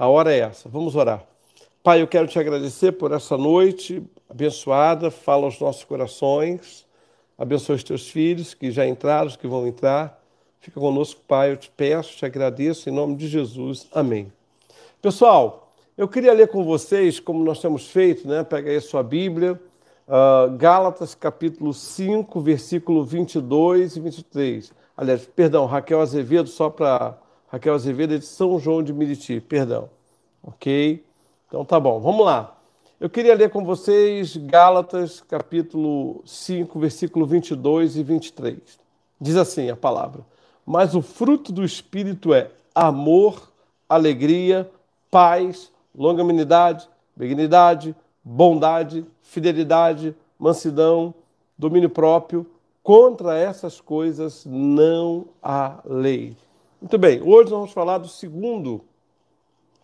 A hora é essa. Vamos orar. Pai, eu quero te agradecer por essa noite abençoada. Fala aos nossos corações. Abençoa os teus filhos que já entraram, os que vão entrar. Fica conosco, Pai. Eu te peço, te agradeço em nome de Jesus. Amém. Pessoal, eu queria ler com vocês, como nós temos feito, né? Pega aí a sua Bíblia. Uh, Gálatas capítulo 5, versículo 22 e 23. Aliás, perdão, Raquel Azevedo, só para Raquel Azevedo de São João de Miriti, perdão. Ok? Então tá bom, vamos lá. Eu queria ler com vocês Gálatas capítulo 5, versículo 22 e 23. Diz assim a palavra: Mas o fruto do Espírito é amor, alegria, paz, longanimidade, benignidade, bondade, fidelidade, mansidão, domínio próprio. Contra essas coisas não há lei. Muito bem, hoje nós vamos falar do segundo,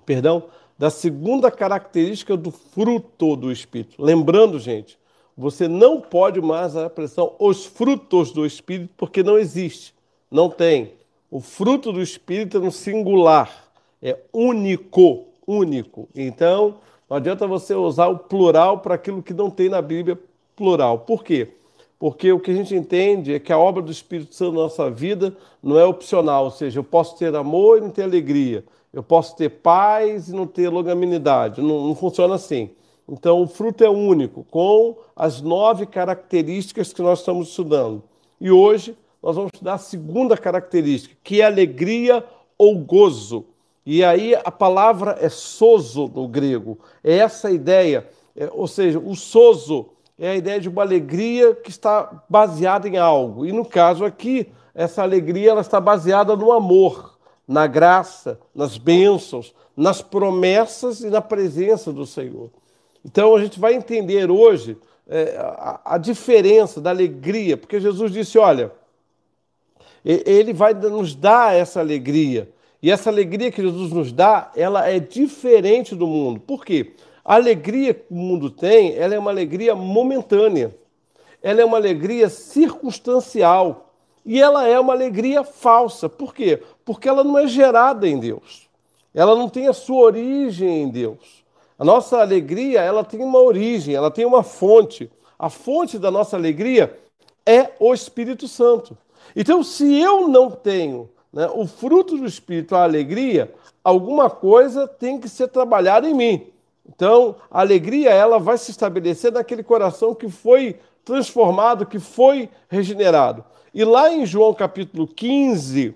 perdão, da segunda característica do fruto do Espírito. Lembrando, gente, você não pode mais a expressão os frutos do Espírito, porque não existe, não tem. O fruto do Espírito é no singular, é único, único. Então, não adianta você usar o plural para aquilo que não tem na Bíblia plural. Por quê? Porque o que a gente entende é que a obra do Espírito Santo na nossa vida não é opcional, ou seja, eu posso ter amor e não ter alegria, eu posso ter paz e não ter longanimidade, não, não funciona assim. Então, o fruto é único, com as nove características que nós estamos estudando. E hoje nós vamos estudar a segunda característica, que é alegria ou gozo. E aí a palavra é sozo no grego. É essa ideia, é, ou seja, o sozo é a ideia de uma alegria que está baseada em algo. E no caso aqui, essa alegria ela está baseada no amor, na graça, nas bênçãos, nas promessas e na presença do Senhor. Então a gente vai entender hoje é, a, a diferença da alegria, porque Jesus disse: olha, ele vai nos dar essa alegria. E essa alegria que Jesus nos dá, ela é diferente do mundo. Por quê? A alegria que o mundo tem, ela é uma alegria momentânea. Ela é uma alegria circunstancial. E ela é uma alegria falsa. Por quê? Porque ela não é gerada em Deus. Ela não tem a sua origem em Deus. A nossa alegria, ela tem uma origem, ela tem uma fonte. A fonte da nossa alegria é o Espírito Santo. Então, se eu não tenho né, o fruto do Espírito, a alegria, alguma coisa tem que ser trabalhada em mim. Então, a alegria ela vai se estabelecer naquele coração que foi transformado, que foi regenerado. E lá em João capítulo 15,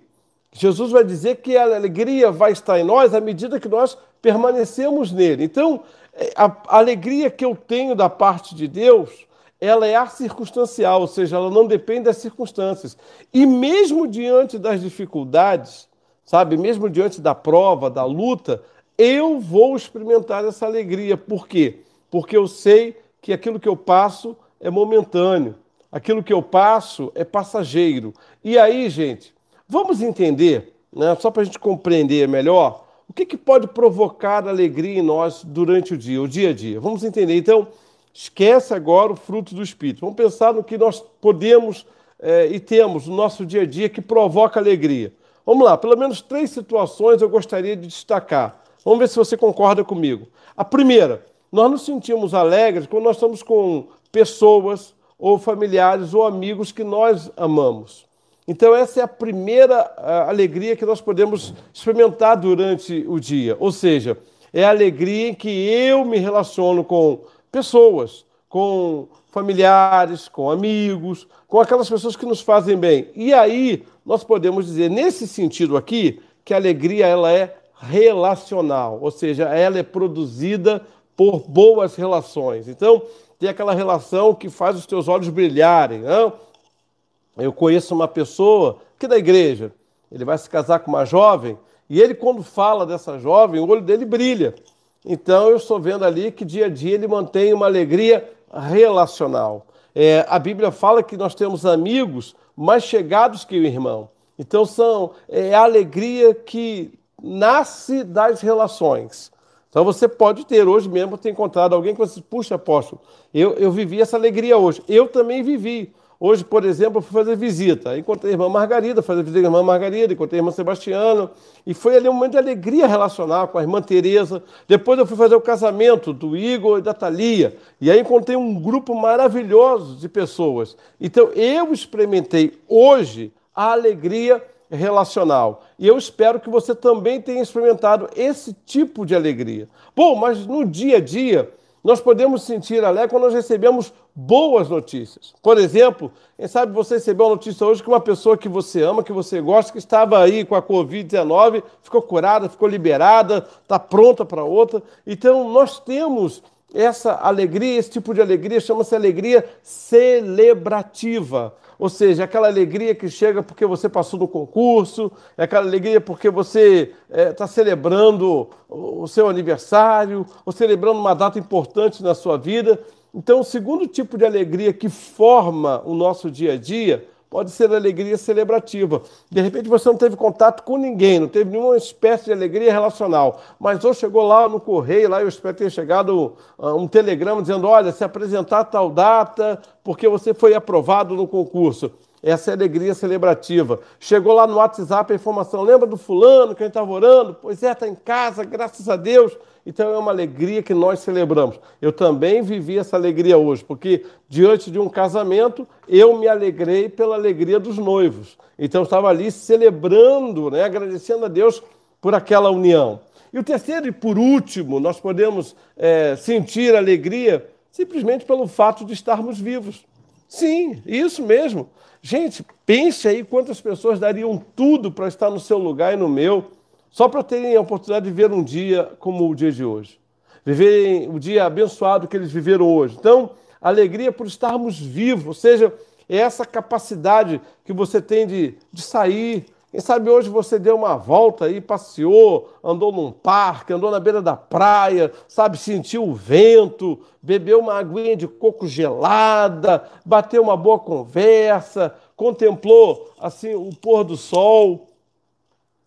Jesus vai dizer que a alegria vai estar em nós à medida que nós permanecemos nele. Então, é, a alegria que eu tenho da parte de Deus ela é circunstancial, ou seja, ela não depende das circunstâncias. E mesmo diante das dificuldades, sabe, mesmo diante da prova, da luta, eu vou experimentar essa alegria. Por quê? Porque eu sei que aquilo que eu passo é momentâneo, aquilo que eu passo é passageiro. E aí, gente, vamos entender, né, só para a gente compreender melhor, o que, que pode provocar alegria em nós durante o dia, o dia a dia. Vamos entender. Então, Esquece agora o fruto do Espírito. Vamos pensar no que nós podemos é, e temos no nosso dia a dia que provoca alegria. Vamos lá, pelo menos três situações eu gostaria de destacar. Vamos ver se você concorda comigo. A primeira, nós nos sentimos alegres quando nós estamos com pessoas ou familiares ou amigos que nós amamos. Então, essa é a primeira alegria que nós podemos experimentar durante o dia. Ou seja, é a alegria em que eu me relaciono com pessoas, com familiares, com amigos, com aquelas pessoas que nos fazem bem. E aí nós podemos dizer, nesse sentido aqui, que a alegria ela é relacional, ou seja, ela é produzida por boas relações. Então, tem aquela relação que faz os teus olhos brilharem. Não? Eu conheço uma pessoa que da igreja, ele vai se casar com uma jovem, e ele, quando fala dessa jovem, o olho dele brilha. Então eu estou vendo ali que dia a dia ele mantém uma alegria relacional. É, a Bíblia fala que nós temos amigos mais chegados que o irmão. Então são é a alegria que nasce das relações. Então você pode ter hoje mesmo ter encontrado alguém que você puxa apóstolo. Eu, eu vivi essa alegria hoje. Eu também vivi. Hoje, por exemplo, eu fui fazer visita. Encontrei a irmã Margarida, fazer visita à irmã Margarida, encontrei a irmã Sebastiana. E foi ali um momento de alegria relacional com a irmã Tereza. Depois eu fui fazer o casamento do Igor e da Thalia. E aí encontrei um grupo maravilhoso de pessoas. Então eu experimentei hoje a alegria relacional. E eu espero que você também tenha experimentado esse tipo de alegria. Bom, mas no dia a dia nós podemos sentir alegre quando nós recebemos boas notícias. Por exemplo, quem sabe você recebeu uma notícia hoje que uma pessoa que você ama, que você gosta, que estava aí com a Covid-19, ficou curada, ficou liberada, está pronta para outra. Então, nós temos essa alegria, esse tipo de alegria, chama-se alegria celebrativa. Ou seja, aquela alegria que chega porque você passou no concurso, é aquela alegria porque você está é, celebrando o seu aniversário, ou celebrando uma data importante na sua vida. Então, o segundo tipo de alegria que forma o nosso dia a dia pode ser alegria celebrativa. De repente você não teve contato com ninguém, não teve nenhuma espécie de alegria relacional, mas ou chegou lá no correio, lá eu espero ter chegado uh, um telegrama dizendo: olha, se apresentar tal data, porque você foi aprovado no concurso. Essa é alegria celebrativa. Chegou lá no WhatsApp a informação: lembra do fulano que a gente estava orando? Pois é, está em casa, graças a Deus. Então é uma alegria que nós celebramos. Eu também vivi essa alegria hoje, porque diante de um casamento, eu me alegrei pela alegria dos noivos. Então estava ali celebrando, né, agradecendo a Deus por aquela união. E o terceiro e por último, nós podemos é, sentir alegria simplesmente pelo fato de estarmos vivos. Sim, isso mesmo. Gente, pense aí quantas pessoas dariam tudo para estar no seu lugar e no meu só para terem a oportunidade de ver um dia como o dia de hoje. Viverem o dia abençoado que eles viveram hoje. Então, alegria por estarmos vivos, ou seja, é essa capacidade que você tem de, de sair. Quem sabe hoje você deu uma volta aí, passeou, andou num parque, andou na beira da praia, sabe, sentiu o vento, bebeu uma aguinha de coco gelada, bateu uma boa conversa, contemplou assim o pôr do sol.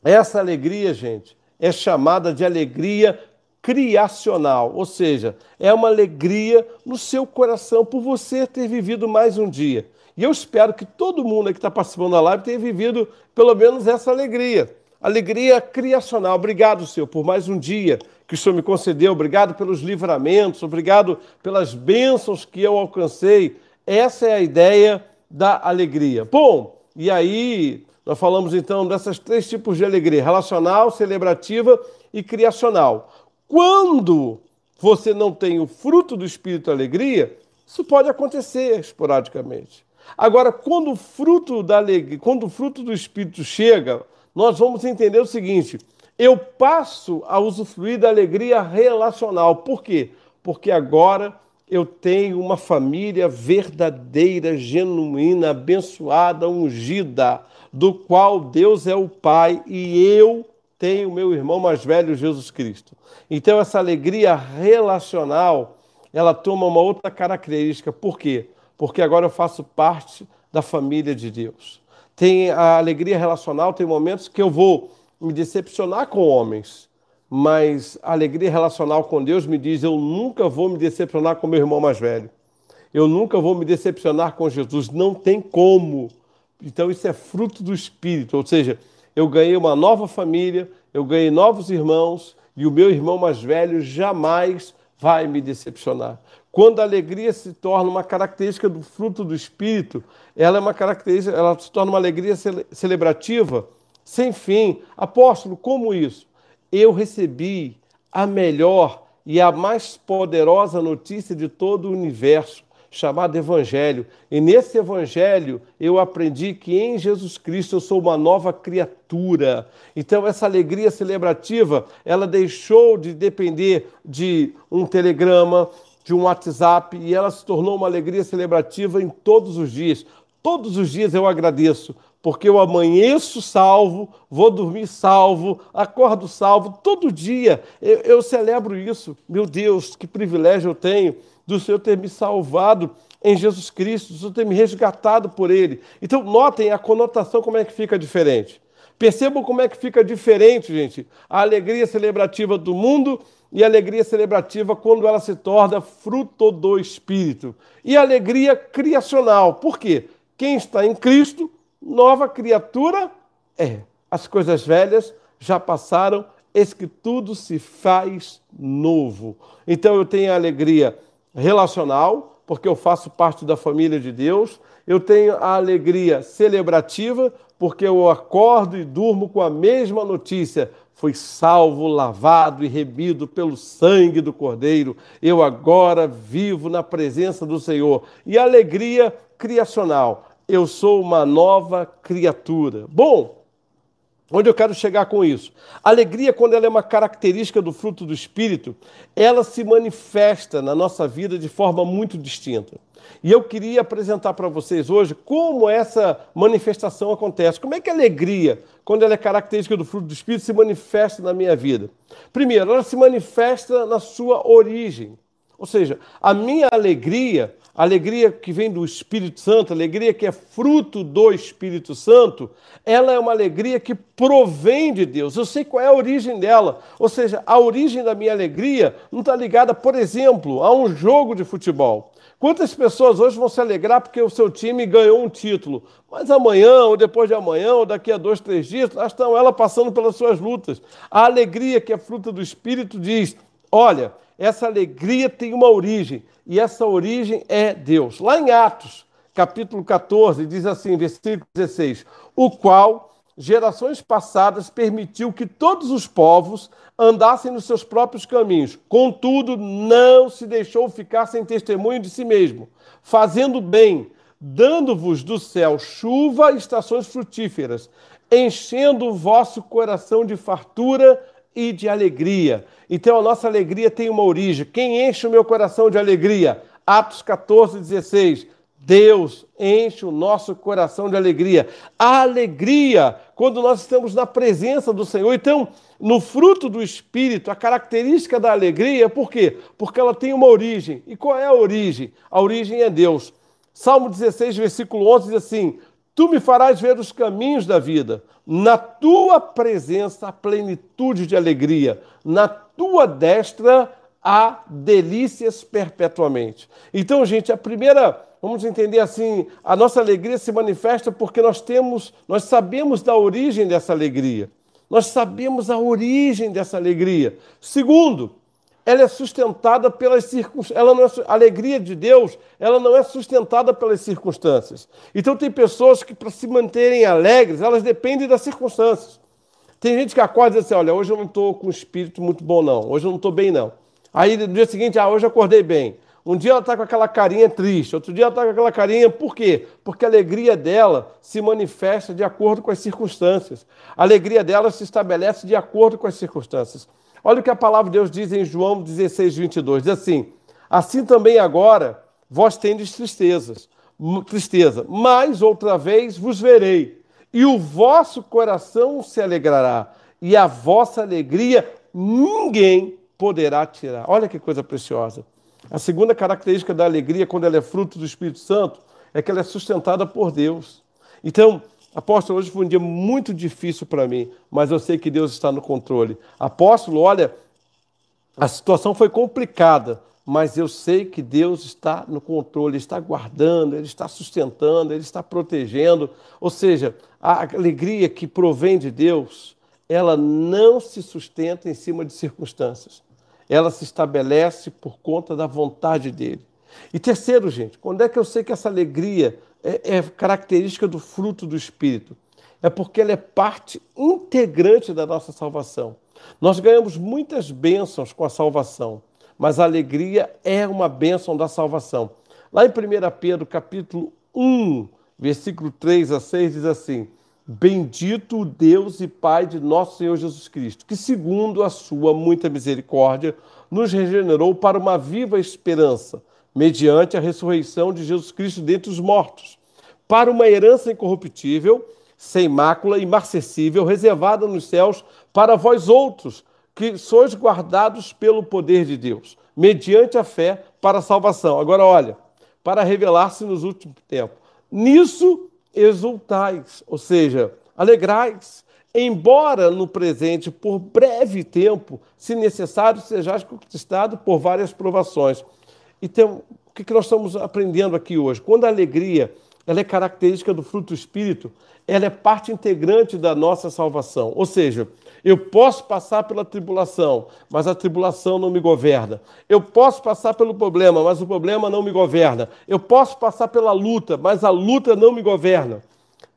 Essa alegria, gente, é chamada de alegria criacional, ou seja, é uma alegria no seu coração por você ter vivido mais um dia. E eu espero que todo mundo que está participando da live tenha vivido pelo menos essa alegria. Alegria criacional. Obrigado, Senhor, por mais um dia que o Senhor me concedeu. Obrigado pelos livramentos, obrigado pelas bênçãos que eu alcancei. Essa é a ideia da alegria. Bom, e aí nós falamos então dessas três tipos de alegria: relacional, celebrativa e criacional. Quando você não tem o fruto do espírito alegria, isso pode acontecer esporadicamente. Agora, quando o fruto da alegria, quando o fruto do espírito chega, nós vamos entender o seguinte: eu passo a usufruir da alegria relacional. Por quê? Porque agora eu tenho uma família verdadeira, genuína, abençoada, ungida do qual Deus é o Pai e eu tenho meu irmão mais velho, Jesus Cristo. Então, essa alegria relacional, ela toma uma outra característica. Por quê? Porque agora eu faço parte da família de Deus. Tem a alegria relacional, tem momentos que eu vou me decepcionar com homens, mas a alegria relacional com Deus me diz: eu nunca vou me decepcionar com meu irmão mais velho. Eu nunca vou me decepcionar com Jesus. Não tem como. Então, isso é fruto do Espírito, ou seja, eu ganhei uma nova família, eu ganhei novos irmãos, e o meu irmão mais velho jamais vai me decepcionar. Quando a alegria se torna uma característica do fruto do Espírito, ela é uma característica, ela se torna uma alegria celebrativa sem fim. Apóstolo, como isso? Eu recebi a melhor e a mais poderosa notícia de todo o universo chamado Evangelho. E nesse Evangelho eu aprendi que em Jesus Cristo eu sou uma nova criatura. Então essa alegria celebrativa, ela deixou de depender de um telegrama, de um WhatsApp e ela se tornou uma alegria celebrativa em todos os dias. Todos os dias eu agradeço, porque eu amanheço salvo, vou dormir salvo, acordo salvo, todo dia eu, eu celebro isso. Meu Deus, que privilégio eu tenho do Senhor ter me salvado em Jesus Cristo, do Senhor ter me resgatado por Ele. Então, notem a conotação, como é que fica diferente. Percebam como é que fica diferente, gente, a alegria celebrativa do mundo e a alegria celebrativa quando ela se torna fruto do Espírito. E a alegria criacional. Por quê? quem está em Cristo, nova criatura é. As coisas velhas já passaram, eis que tudo se faz novo. Então eu tenho a alegria relacional, porque eu faço parte da família de Deus. Eu tenho a alegria celebrativa, porque eu acordo e durmo com a mesma notícia. Fui salvo, lavado e remido pelo sangue do Cordeiro. Eu agora vivo na presença do Senhor. E alegria criacional. Eu sou uma nova criatura. Bom, Onde eu quero chegar com isso? Alegria, quando ela é uma característica do fruto do Espírito, ela se manifesta na nossa vida de forma muito distinta. E eu queria apresentar para vocês hoje como essa manifestação acontece. Como é que a alegria, quando ela é característica do fruto do Espírito, se manifesta na minha vida? Primeiro, ela se manifesta na sua origem. Ou seja, a minha alegria, alegria que vem do Espírito Santo, alegria que é fruto do Espírito Santo, ela é uma alegria que provém de Deus. Eu sei qual é a origem dela. Ou seja, a origem da minha alegria não está ligada, por exemplo, a um jogo de futebol. Quantas pessoas hoje vão se alegrar porque o seu time ganhou um título? Mas amanhã, ou depois de amanhã, ou daqui a dois, três dias, lá estão ela passando pelas suas lutas. A alegria que é fruta do Espírito diz: olha, essa alegria tem uma origem, e essa origem é Deus. Lá em Atos, capítulo 14, diz assim, versículo 16: o qual gerações passadas permitiu que todos os povos andassem nos seus próprios caminhos. Contudo, não se deixou ficar sem testemunho de si mesmo, fazendo bem, dando-vos do céu chuva e estações frutíferas, enchendo o vosso coração de fartura e de alegria. Então a nossa alegria tem uma origem. Quem enche o meu coração de alegria? Atos 14, 16. Deus enche o nosso coração de alegria. A alegria, quando nós estamos na presença do Senhor. Então, no fruto do Espírito, a característica da alegria, por quê? Porque ela tem uma origem. E qual é a origem? A origem é Deus. Salmo 16, versículo 11 diz assim: Tu me farás ver os caminhos da vida. Na tua presença a plenitude de alegria. Na tua destra há delícias perpetuamente. Então, gente, a primeira Vamos entender assim, a nossa alegria se manifesta porque nós temos, nós sabemos da origem dessa alegria. Nós sabemos a origem dessa alegria. Segundo, ela é sustentada pelas circunstâncias. Ela não é, a alegria de Deus, ela não é sustentada pelas circunstâncias. Então tem pessoas que para se manterem alegres, elas dependem das circunstâncias. Tem gente que acorda e diz assim, olha, hoje eu não estou com um espírito muito bom não, hoje eu não estou bem não. Aí no dia seguinte, ah, hoje eu acordei bem. Um dia ela está com aquela carinha triste, outro dia ela está com aquela carinha. Por quê? Porque a alegria dela se manifesta de acordo com as circunstâncias. A alegria dela se estabelece de acordo com as circunstâncias. Olha o que a palavra de Deus diz em João 16, 22. Diz assim: Assim também agora vós tendes tristezas, tristeza, mas outra vez vos verei, e o vosso coração se alegrará, e a vossa alegria ninguém poderá tirar. Olha que coisa preciosa. A segunda característica da alegria, quando ela é fruto do Espírito Santo, é que ela é sustentada por Deus. Então, apóstolo, hoje foi um dia muito difícil para mim, mas eu sei que Deus está no controle. Apóstolo, olha, a situação foi complicada, mas eu sei que Deus está no controle, Ele está guardando, Ele está sustentando, Ele está protegendo. Ou seja, a alegria que provém de Deus, ela não se sustenta em cima de circunstâncias ela se estabelece por conta da vontade dele. E terceiro, gente, quando é que eu sei que essa alegria é, é característica do fruto do Espírito? É porque ela é parte integrante da nossa salvação. Nós ganhamos muitas bênçãos com a salvação, mas a alegria é uma bênção da salvação. Lá em 1 Pedro, capítulo 1, versículo 3 a 6, diz assim: Bendito o Deus e Pai de nosso Senhor Jesus Cristo, que, segundo a sua muita misericórdia, nos regenerou para uma viva esperança, mediante a ressurreição de Jesus Cristo dentre os mortos, para uma herança incorruptível, sem mácula, imarcessível, reservada nos céus para vós outros, que sois guardados pelo poder de Deus, mediante a fé para a salvação. Agora, olha, para revelar-se nos últimos tempos. Nisso exultais, ou seja, alegrais, embora no presente, por breve tempo, se necessário, sejais conquistado por várias provações. Então, o que nós estamos aprendendo aqui hoje? Quando a alegria ela é característica do fruto do Espírito, ela é parte integrante da nossa salvação. Ou seja, eu posso passar pela tribulação, mas a tribulação não me governa. Eu posso passar pelo problema, mas o problema não me governa. Eu posso passar pela luta, mas a luta não me governa.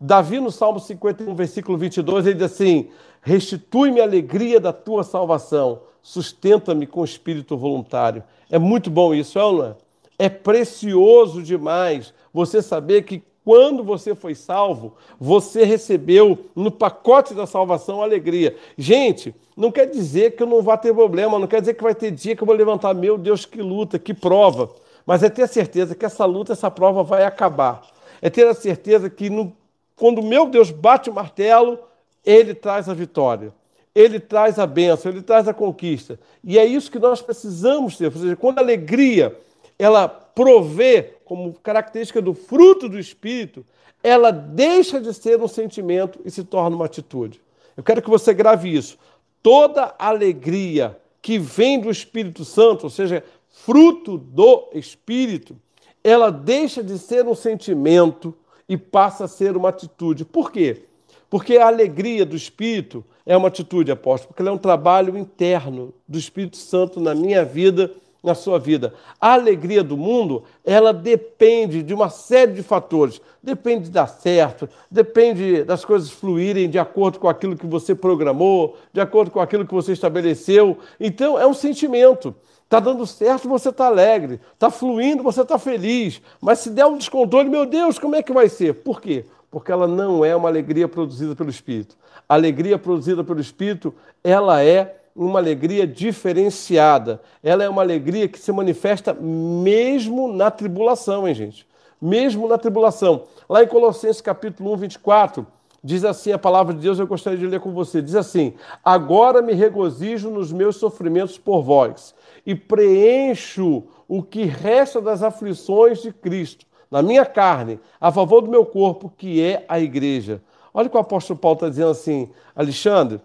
Davi, no Salmo 51, versículo 22, ele diz assim: Restitui-me a alegria da tua salvação, sustenta-me com espírito voluntário. É muito bom isso, é ou não é? É precioso demais você saber que quando você foi salvo, você recebeu no pacote da salvação alegria. Gente, não quer dizer que eu não vá ter problema, não quer dizer que vai ter dia que eu vou levantar, meu Deus, que luta, que prova. Mas é ter a certeza que essa luta, essa prova vai acabar. É ter a certeza que no, quando meu Deus bate o martelo, ele traz a vitória. Ele traz a bênção, ele traz a conquista. E é isso que nós precisamos ter. Ou seja, quando a alegria ela provê como característica do fruto do Espírito, ela deixa de ser um sentimento e se torna uma atitude. Eu quero que você grave isso. Toda alegria que vem do Espírito Santo, ou seja, fruto do Espírito, ela deixa de ser um sentimento e passa a ser uma atitude. Por quê? Porque a alegria do Espírito é uma atitude, apóstolo, porque é um trabalho interno do Espírito Santo na minha vida na sua vida. A alegria do mundo, ela depende de uma série de fatores. Depende de dar certo, depende das coisas fluírem de acordo com aquilo que você programou, de acordo com aquilo que você estabeleceu. Então, é um sentimento. Está dando certo, você está alegre. Está fluindo, você está feliz. Mas se der um descontrole, meu Deus, como é que vai ser? Por quê? Porque ela não é uma alegria produzida pelo Espírito. A alegria produzida pelo Espírito, ela é uma alegria diferenciada. Ela é uma alegria que se manifesta mesmo na tribulação, hein, gente? Mesmo na tribulação. Lá em Colossenses capítulo 1, 24, diz assim a palavra de Deus, eu gostaria de ler com você. Diz assim: Agora me regozijo nos meus sofrimentos por vós, e preencho o que resta das aflições de Cristo na minha carne, a favor do meu corpo, que é a igreja. Olha o que o apóstolo Paulo está dizendo assim, Alexandre,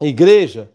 igreja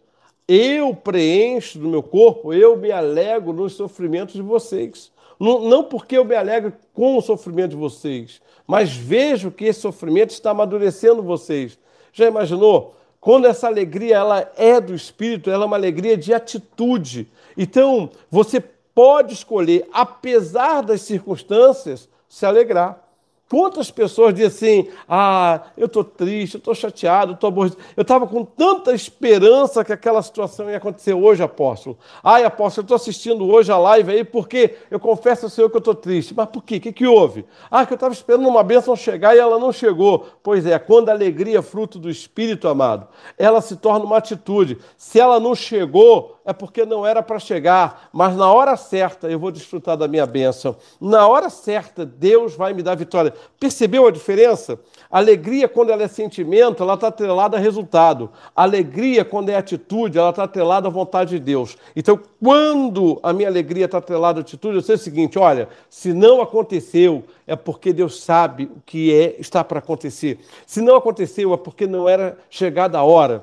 eu preencho do meu corpo, eu me alegro nos sofrimentos de vocês. Não, não porque eu me alegro com o sofrimento de vocês, mas vejo que esse sofrimento está amadurecendo vocês. Já imaginou? Quando essa alegria ela é do espírito, ela é uma alegria de atitude. Então, você pode escolher, apesar das circunstâncias, se alegrar. Quantas pessoas dizem assim: ah, eu estou triste, eu estou chateado, eu estou aborrecido. Eu estava com tanta esperança que aquela situação ia acontecer hoje, apóstolo. Ai, apóstolo, eu estou assistindo hoje a live aí porque eu confesso ao Senhor que eu estou triste. Mas por quê? O que, que houve? Ah, que eu estava esperando uma bênção chegar e ela não chegou. Pois é, quando a alegria é fruto do Espírito, amado, ela se torna uma atitude. Se ela não chegou, é porque não era para chegar, mas na hora certa eu vou desfrutar da minha bênção. Na hora certa, Deus vai me dar vitória. Percebeu a diferença? alegria, quando ela é sentimento, ela está atrelada a resultado. alegria, quando é atitude, ela está atrelada à vontade de Deus. Então, quando a minha alegria está atrelada à atitude, eu sei o seguinte: olha, se não aconteceu, é porque Deus sabe o que é está para acontecer. Se não aconteceu, é porque não era chegada a hora.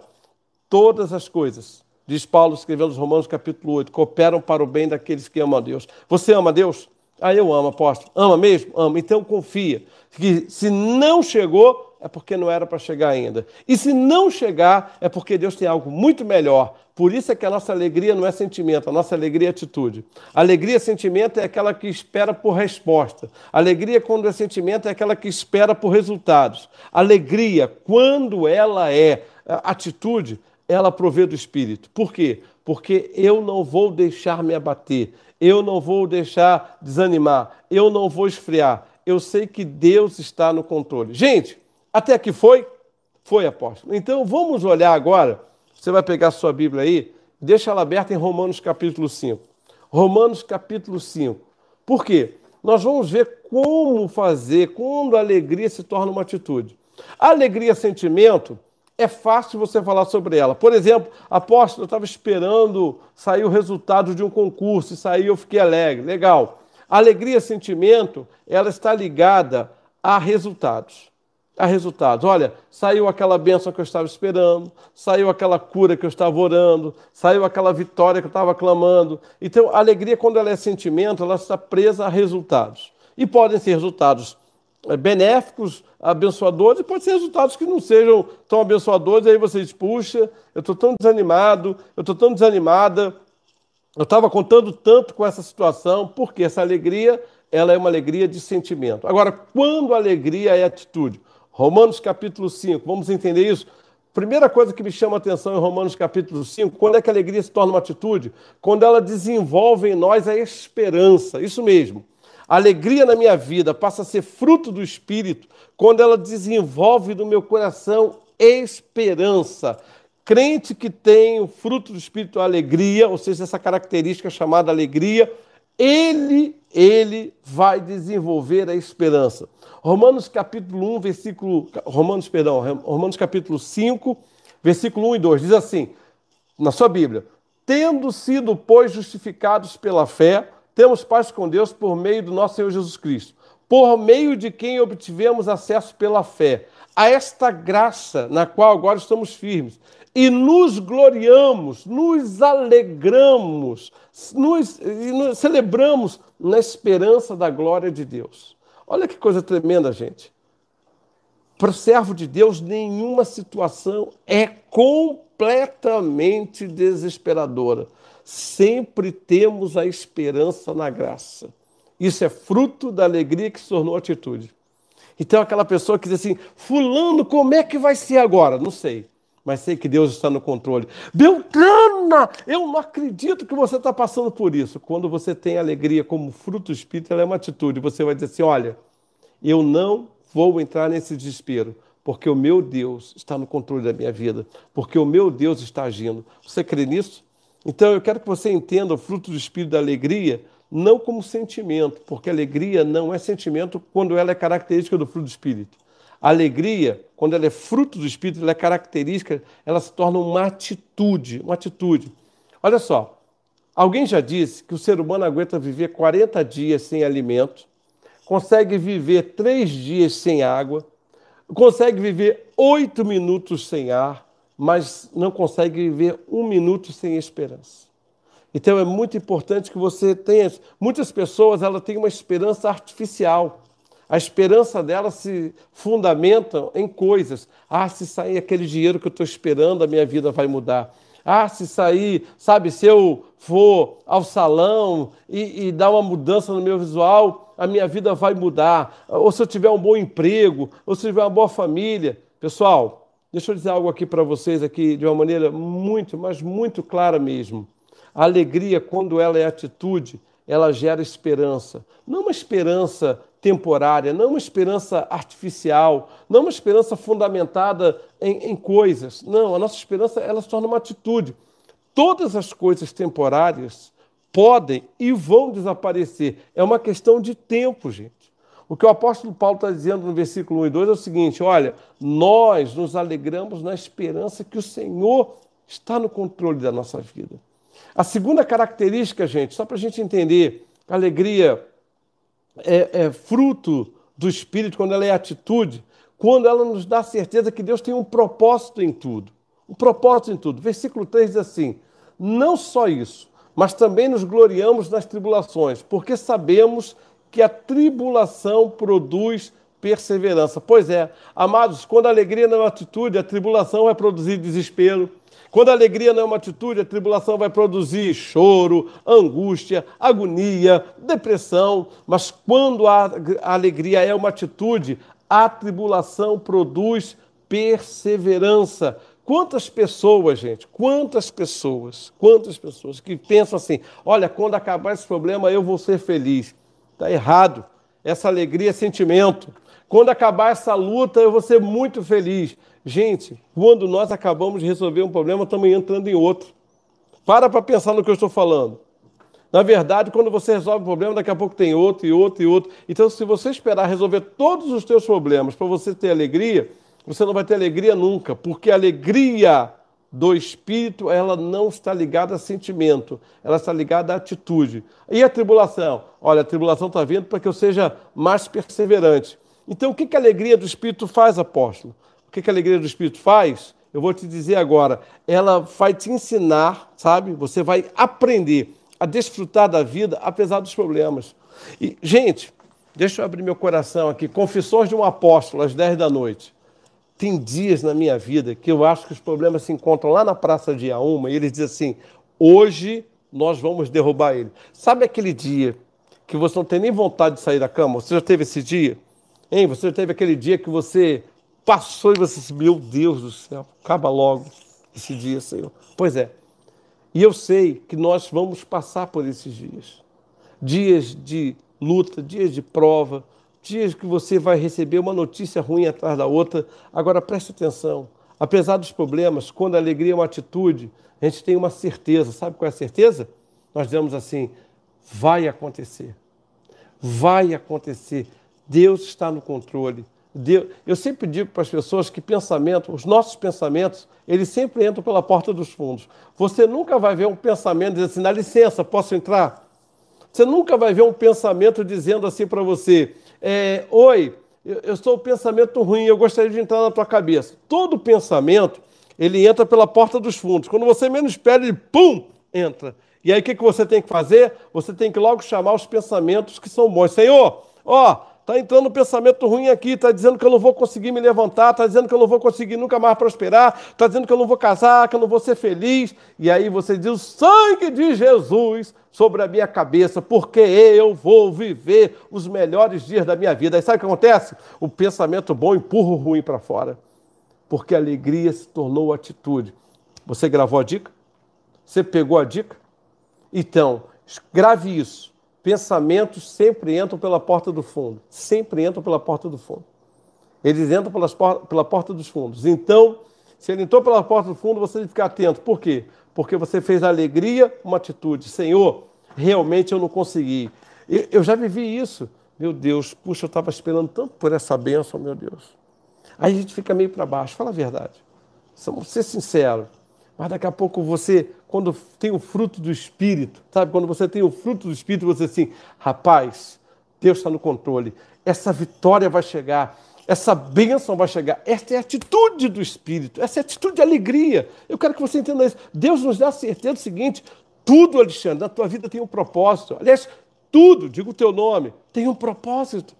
Todas as coisas diz Paulo escrevendo os Romanos capítulo 8, cooperam para o bem daqueles que amam a Deus. Você ama a Deus? Ah, eu amo, apóstolo. Ama mesmo? Ama. Então confia que se não chegou, é porque não era para chegar ainda. E se não chegar, é porque Deus tem algo muito melhor. Por isso é que a nossa alegria não é sentimento, a nossa alegria é atitude. alegria, sentimento, é aquela que espera por resposta. alegria, quando é sentimento, é aquela que espera por resultados. alegria, quando ela é atitude, ela provê do Espírito. Por quê? Porque eu não vou deixar me abater, eu não vou deixar desanimar, eu não vou esfriar. Eu sei que Deus está no controle. Gente, até aqui foi? Foi, apóstolo. Então vamos olhar agora. Você vai pegar sua Bíblia aí, deixa ela aberta em Romanos capítulo 5. Romanos capítulo 5. Por quê? Nós vamos ver como fazer quando a alegria se torna uma atitude. A alegria sentimento é fácil você falar sobre ela. Por exemplo, apóstolo, eu estava esperando sair o resultado de um concurso e sair eu fiquei alegre. Legal. Alegria, sentimento, ela está ligada a resultados. A resultados. Olha, saiu aquela bênção que eu estava esperando, saiu aquela cura que eu estava orando, saiu aquela vitória que eu estava clamando. Então, a alegria, quando ela é sentimento, ela está presa a resultados. E podem ser resultados benéficos, abençoadores, e pode ser resultados que não sejam tão abençoadores, aí você diz, puxa, eu estou tão desanimado, eu estou tão desanimada, eu estava contando tanto com essa situação, porque essa alegria, ela é uma alegria de sentimento. Agora, quando a alegria é atitude? Romanos capítulo 5, vamos entender isso? Primeira coisa que me chama a atenção em Romanos capítulo 5, quando é que a alegria se torna uma atitude? Quando ela desenvolve em nós a esperança, isso mesmo. A alegria na minha vida passa a ser fruto do Espírito quando ela desenvolve no meu coração esperança. Crente que tem o fruto do Espírito, a alegria, ou seja, essa característica chamada alegria, ele, ele vai desenvolver a esperança. Romanos capítulo 1, versículo. Romanos, perdão, Romanos capítulo 5, versículo 1 e 2, diz assim, na sua Bíblia: Tendo sido, pois, justificados pela fé, temos paz com Deus por meio do nosso Senhor Jesus Cristo, por meio de quem obtivemos acesso pela fé a esta graça na qual agora estamos firmes e nos gloriamos, nos alegramos, nos, nos celebramos na esperança da glória de Deus. Olha que coisa tremenda, gente. Para o servo de Deus, nenhuma situação é completamente desesperadora sempre temos a esperança na graça. Isso é fruto da alegria que se tornou atitude. Então, aquela pessoa que diz assim: Fulano, como é que vai ser agora? Não sei, mas sei que Deus está no controle. Beltrana, eu não acredito que você está passando por isso. Quando você tem alegria como fruto do Espírito, ela é uma atitude. Você vai dizer assim: Olha, eu não vou entrar nesse desespero, porque o meu Deus está no controle da minha vida, porque o meu Deus está agindo. Você crê nisso? Então eu quero que você entenda o fruto do espírito da alegria não como sentimento, porque alegria não é sentimento quando ela é característica do fruto do espírito. A alegria, quando ela é fruto do espírito, ela é característica, ela se torna uma atitude, uma atitude. Olha só, alguém já disse que o ser humano aguenta viver 40 dias sem alimento, consegue viver 3 dias sem água, consegue viver 8 minutos sem ar, mas não consegue viver um minuto sem esperança. Então é muito importante que você tenha. Muitas pessoas ela têm uma esperança artificial. A esperança dela se fundamenta em coisas. Ah, se sair aquele dinheiro que eu estou esperando, a minha vida vai mudar. Ah, se sair, sabe, se eu for ao salão e, e dar uma mudança no meu visual, a minha vida vai mudar. Ou se eu tiver um bom emprego, ou se eu tiver uma boa família. Pessoal, Deixa eu dizer algo aqui para vocês aqui de uma maneira muito, mas muito clara mesmo. A alegria, quando ela é atitude, ela gera esperança. Não uma esperança temporária, não uma esperança artificial, não uma esperança fundamentada em, em coisas. Não, a nossa esperança ela se torna uma atitude. Todas as coisas temporárias podem e vão desaparecer. É uma questão de tempo, gente. O que o apóstolo Paulo está dizendo no versículo 1 e 2 é o seguinte: olha, nós nos alegramos na esperança que o Senhor está no controle da nossa vida. A segunda característica, gente, só para a gente entender, a alegria é, é fruto do Espírito, quando ela é atitude, quando ela nos dá certeza que Deus tem um propósito em tudo. Um propósito em tudo. Versículo 3 diz assim: Não só isso, mas também nos gloriamos nas tribulações, porque sabemos que a tribulação produz perseverança. Pois é, amados, quando a alegria não é uma atitude, a tribulação vai produzir desespero. Quando a alegria não é uma atitude, a tribulação vai produzir choro, angústia, agonia, depressão. Mas quando a, alegria é uma atitude, a tribulação produz perseverança. Quantas pessoas, gente, quantas pessoas, quantas pessoas que pensam assim: olha, quando acabar esse problema eu vou ser feliz. Está errado. Essa alegria é sentimento. Quando acabar essa luta, eu vou ser muito feliz. Gente, quando nós acabamos de resolver um problema, estamos entrando em outro. Para para pensar no que eu estou falando. Na verdade, quando você resolve um problema, daqui a pouco tem outro e outro e outro. Então, se você esperar resolver todos os teus problemas para você ter alegria, você não vai ter alegria nunca, porque alegria do espírito, ela não está ligada a sentimento, ela está ligada à atitude. E a tribulação? Olha, a tribulação está vindo para que eu seja mais perseverante. Então, o que, que a alegria do espírito faz, apóstolo? O que, que a alegria do espírito faz? Eu vou te dizer agora. Ela vai te ensinar, sabe? Você vai aprender a desfrutar da vida apesar dos problemas. E, gente, Deixa eu abrir meu coração aqui. Confissões de um apóstolo, às 10 da noite. Tem dias na minha vida que eu acho que os problemas se encontram lá na Praça de Auma e eles dizem assim: hoje nós vamos derrubar ele. Sabe aquele dia que você não tem nem vontade de sair da cama? Você já teve esse dia? Hein? Você já teve aquele dia que você passou e você disse: Meu Deus do céu, acaba logo esse dia, Senhor. Pois é. E eu sei que nós vamos passar por esses dias dias de luta, dias de prova, dias que você vai receber uma notícia ruim atrás da outra. Agora preste atenção. Apesar dos problemas, quando a alegria é uma atitude, a gente tem uma certeza. Sabe qual é a certeza? Nós dizemos assim: vai acontecer. Vai acontecer. Deus está no controle. Deus... Eu sempre digo para as pessoas que pensamento, os nossos pensamentos, eles sempre entram pela porta dos fundos. Você nunca vai ver um pensamento dizendo assim, dá licença, posso entrar? Você nunca vai ver um pensamento dizendo assim para você: é, Oi, eu, eu sou o pensamento ruim, eu gostaria de entrar na tua cabeça. Todo pensamento, ele entra pela porta dos fundos. Quando você menos espera, ele pum, entra. E aí o que, que você tem que fazer? Você tem que logo chamar os pensamentos que são bons. Senhor, ó, Está entrando um pensamento ruim aqui, está dizendo que eu não vou conseguir me levantar, está dizendo que eu não vou conseguir nunca mais prosperar, está dizendo que eu não vou casar, que eu não vou ser feliz. E aí você diz: o sangue de Jesus sobre a minha cabeça, porque eu vou viver os melhores dias da minha vida. Aí sabe o que acontece? O pensamento bom empurra o ruim para fora, porque a alegria se tornou atitude. Você gravou a dica? Você pegou a dica? Então, grave isso pensamentos sempre entram pela porta do fundo. Sempre entram pela porta do fundo. Eles entram pelas pela porta dos fundos. Então, se ele entrou pela porta do fundo, você tem que ficar atento. Por quê? Porque você fez a alegria uma atitude. Senhor, realmente eu não consegui. Eu já vivi isso. Meu Deus, puxa, eu estava esperando tanto por essa bênção, meu Deus. Aí a gente fica meio para baixo. Fala a verdade. Vamos ser sinceros. Mas daqui a pouco você, quando tem o fruto do Espírito, sabe? Quando você tem o fruto do Espírito, você assim, rapaz, Deus está no controle. Essa vitória vai chegar. Essa bênção vai chegar. Essa é a atitude do Espírito. Essa é a atitude de alegria. Eu quero que você entenda isso. Deus nos dá a certeza do seguinte: tudo, Alexandre, na tua vida tem um propósito. Aliás, tudo, digo o teu nome, tem um propósito.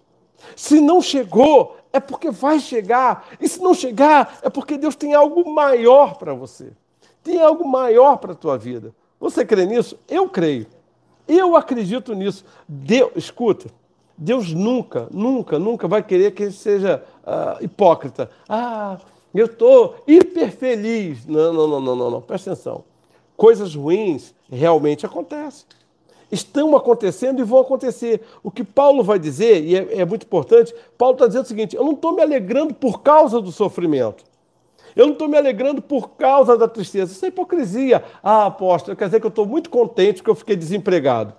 Se não chegou, é porque vai chegar. E se não chegar, é porque Deus tem algo maior para você tem algo maior para a tua vida. Você crê nisso? Eu creio. Eu acredito nisso. Deus, escuta, Deus nunca, nunca, nunca vai querer que seja uh, hipócrita. Ah, eu estou hiper feliz. Não, não, não, não, não, não. Presta atenção. Coisas ruins realmente acontecem. Estão acontecendo e vão acontecer. O que Paulo vai dizer, e é, é muito importante, Paulo está dizendo o seguinte: eu não estou me alegrando por causa do sofrimento. Eu não estou me alegrando por causa da tristeza. Isso é hipocrisia. Ah, apóstolo, quer dizer que eu estou muito contente porque eu fiquei desempregado.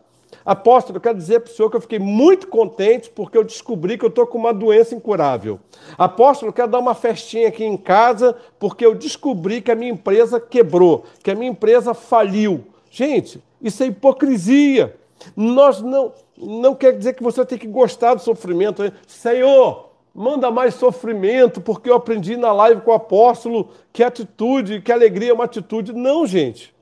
Apóstolo, eu quero dizer para o senhor que eu fiquei muito contente porque eu descobri que eu estou com uma doença incurável. Apóstolo, eu quero dar uma festinha aqui em casa porque eu descobri que a minha empresa quebrou, que a minha empresa faliu. Gente, isso é hipocrisia. Nós não, não quer dizer que você tem que gostar do sofrimento. Senhor, manda mais sofrimento, porque eu aprendi na live com o apóstolo que atitude, que alegria é uma atitude. Não, gente.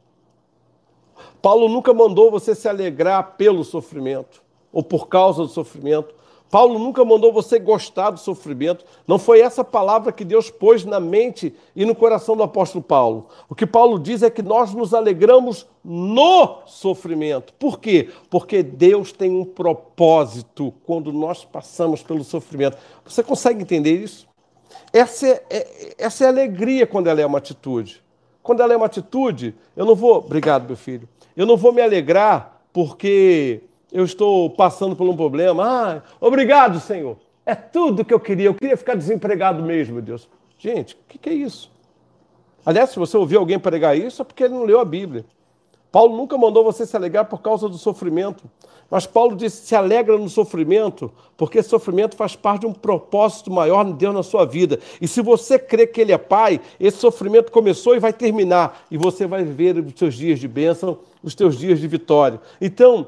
Paulo nunca mandou você se alegrar pelo sofrimento ou por causa do sofrimento. Paulo nunca mandou você gostar do sofrimento. Não foi essa palavra que Deus pôs na mente e no coração do apóstolo Paulo. O que Paulo diz é que nós nos alegramos no sofrimento. Por quê? Porque Deus tem um propósito quando nós passamos pelo sofrimento. Você consegue entender isso? Essa é, é, essa é a alegria quando ela é uma atitude. Quando ela é uma atitude, eu não vou. Obrigado, meu filho. Eu não vou me alegrar porque eu estou passando por um problema. Ah, obrigado, Senhor. É tudo que eu queria. Eu queria ficar desempregado mesmo, Deus. Gente, o que, que é isso? Aliás, se você ouvir alguém pregar isso, é porque ele não leu a Bíblia. Paulo nunca mandou você se alegrar por causa do sofrimento. Mas Paulo disse: se alegra no sofrimento, porque sofrimento faz parte de um propósito maior de Deus na sua vida. E se você crê que Ele é Pai, esse sofrimento começou e vai terminar. E você vai viver os seus dias de bênção, os seus dias de vitória. Então,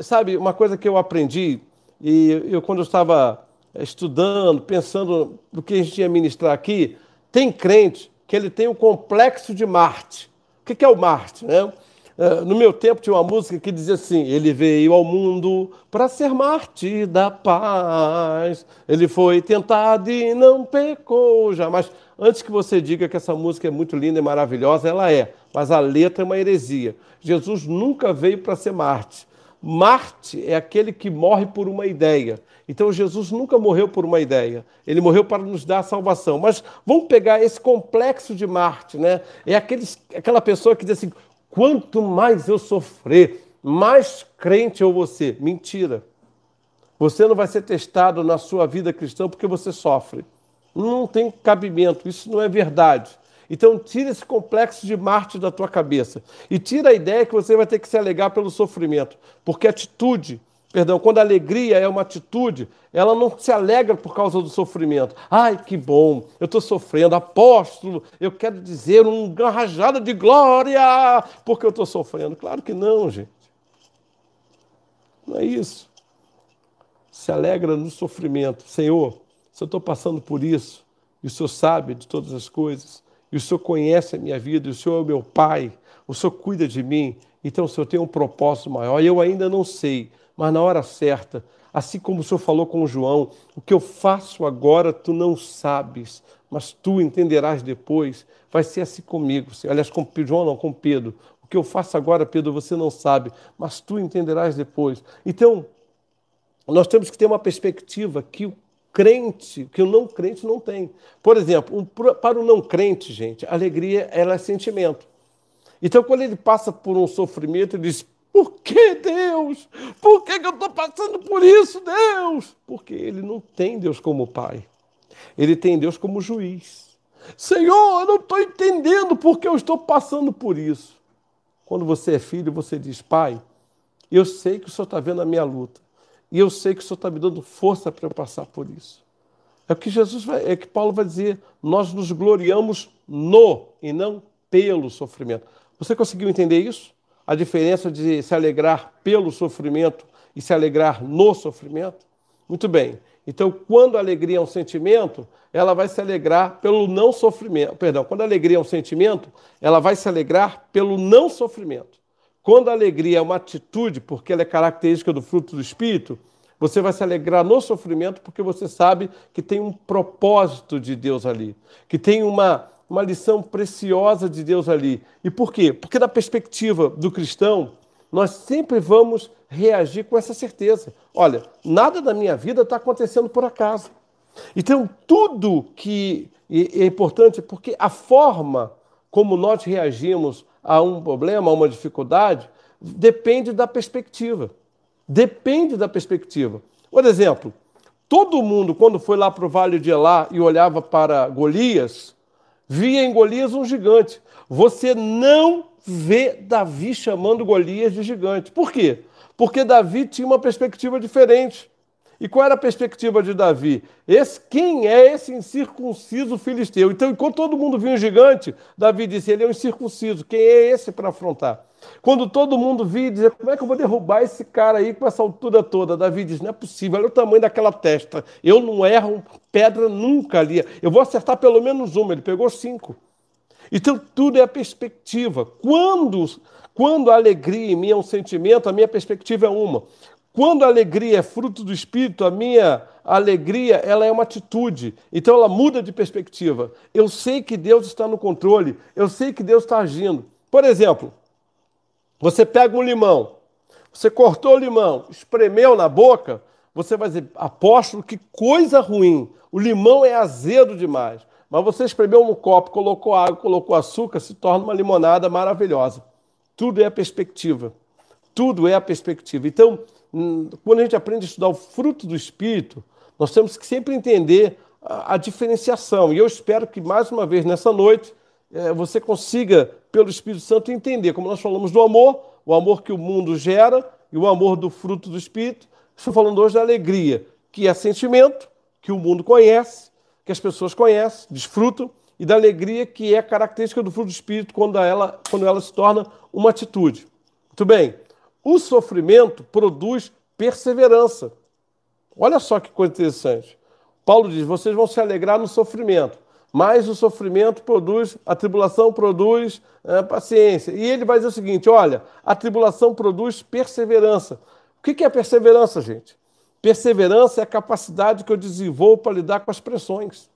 Sabe, uma coisa que eu aprendi, e eu quando eu estava estudando, pensando no que a gente ia ministrar aqui, tem crente que ele tem o complexo de Marte. O que é o Marte? Né? Uh, no meu tempo tinha uma música que dizia assim: Ele veio ao mundo para ser Marte da paz. Ele foi tentado e não pecou jamais. Antes que você diga que essa música é muito linda e maravilhosa, ela é, mas a letra é uma heresia. Jesus nunca veio para ser Marte. Marte é aquele que morre por uma ideia. Então Jesus nunca morreu por uma ideia. Ele morreu para nos dar a salvação. Mas vamos pegar esse complexo de Marte, né? É aqueles, aquela pessoa que diz assim: quanto mais eu sofrer, mais crente eu vou ser. Mentira. Você não vai ser testado na sua vida cristã porque você sofre não tem cabimento, isso não é verdade. Então tira esse complexo de Marte da tua cabeça e tira a ideia que você vai ter que se alegar pelo sofrimento, porque atitude, perdão, quando a alegria é uma atitude, ela não se alegra por causa do sofrimento. Ai, que bom, eu estou sofrendo, apóstolo, eu quero dizer uma rajada de glória porque eu estou sofrendo. Claro que não, gente. Não é isso. Se alegra no sofrimento. Senhor, se eu estou passando por isso, e o Senhor sabe de todas as coisas, e o Senhor conhece a minha vida, e o Senhor é o meu Pai, o Senhor cuida de mim, então o Senhor tem um propósito maior, e eu ainda não sei, mas na hora certa, assim como o Senhor falou com João, o que eu faço agora tu não sabes, mas tu entenderás depois, vai ser assim comigo, aliás, com João não, com Pedro, o que eu faço agora, Pedro, você não sabe, mas tu entenderás depois. Então, nós temos que ter uma perspectiva que o crente, que o não crente não tem. Por exemplo, um, para o não crente, gente, alegria ela é sentimento. Então, quando ele passa por um sofrimento, ele diz: Por que Deus? Por que, que eu estou passando por isso, Deus? Porque ele não tem Deus como Pai. Ele tem Deus como juiz. Senhor, eu não estou entendendo por que eu estou passando por isso. Quando você é filho, você diz: Pai, eu sei que o Senhor está vendo a minha luta. E eu sei que o Senhor está me dando força para eu passar por isso. É o que Jesus vai, é que Paulo vai dizer. Nós nos gloriamos no e não pelo sofrimento. Você conseguiu entender isso? A diferença de se alegrar pelo sofrimento e se alegrar no sofrimento? Muito bem. Então, quando a alegria é um sentimento, ela vai se alegrar pelo não sofrimento. Perdão, quando a alegria é um sentimento, ela vai se alegrar pelo não sofrimento. Quando a alegria é uma atitude, porque ela é característica do fruto do Espírito, você vai se alegrar no sofrimento porque você sabe que tem um propósito de Deus ali, que tem uma, uma lição preciosa de Deus ali. E por quê? Porque, da perspectiva do cristão, nós sempre vamos reagir com essa certeza. Olha, nada da minha vida está acontecendo por acaso. Então, tudo que é importante, porque a forma como nós reagimos a um problema, a uma dificuldade, depende da perspectiva. Depende da perspectiva. Por exemplo, todo mundo, quando foi lá para o Vale de Elá e olhava para Golias, via em Golias um gigante. Você não vê Davi chamando Golias de gigante. Por quê? Porque Davi tinha uma perspectiva diferente. E qual era a perspectiva de Davi? Esse, quem é esse incircunciso filisteu? Então, enquanto todo mundo viu um gigante, Davi disse: ele é um incircunciso. Quem é esse para afrontar? Quando todo mundo via e dizia: como é que eu vou derrubar esse cara aí com essa altura toda? Davi diz: não é possível, olha o tamanho daquela testa. Eu não erro pedra nunca ali. Eu vou acertar pelo menos uma. Ele pegou cinco. Então, tudo é a perspectiva. Quando, quando a alegria em mim é um sentimento, a minha perspectiva é uma. Quando a alegria é fruto do Espírito, a minha alegria ela é uma atitude. Então ela muda de perspectiva. Eu sei que Deus está no controle. Eu sei que Deus está agindo. Por exemplo, você pega um limão, você cortou o limão, espremeu na boca, você vai dizer, apóstolo, que coisa ruim. O limão é azedo demais. Mas você espremeu no copo, colocou água, colocou açúcar, se torna uma limonada maravilhosa. Tudo é a perspectiva. Tudo é a perspectiva. Então, hum, quando a gente aprende a estudar o fruto do Espírito, nós temos que sempre entender a, a diferenciação. E eu espero que, mais uma vez, nessa noite, é, você consiga, pelo Espírito Santo, entender, como nós falamos do amor, o amor que o mundo gera e o amor do fruto do Espírito. Estou falando hoje da alegria, que é sentimento, que o mundo conhece, que as pessoas conhecem, desfrutam, e da alegria que é característica do fruto do Espírito quando ela, quando ela se torna uma atitude. Muito bem. O sofrimento produz perseverança. Olha só que coisa interessante. Paulo diz: vocês vão se alegrar no sofrimento, Mas o sofrimento produz, a tribulação produz é, paciência. E ele vai dizer o seguinte: olha, a tribulação produz perseverança. O que é perseverança, gente? Perseverança é a capacidade que eu desenvolvo para lidar com as pressões.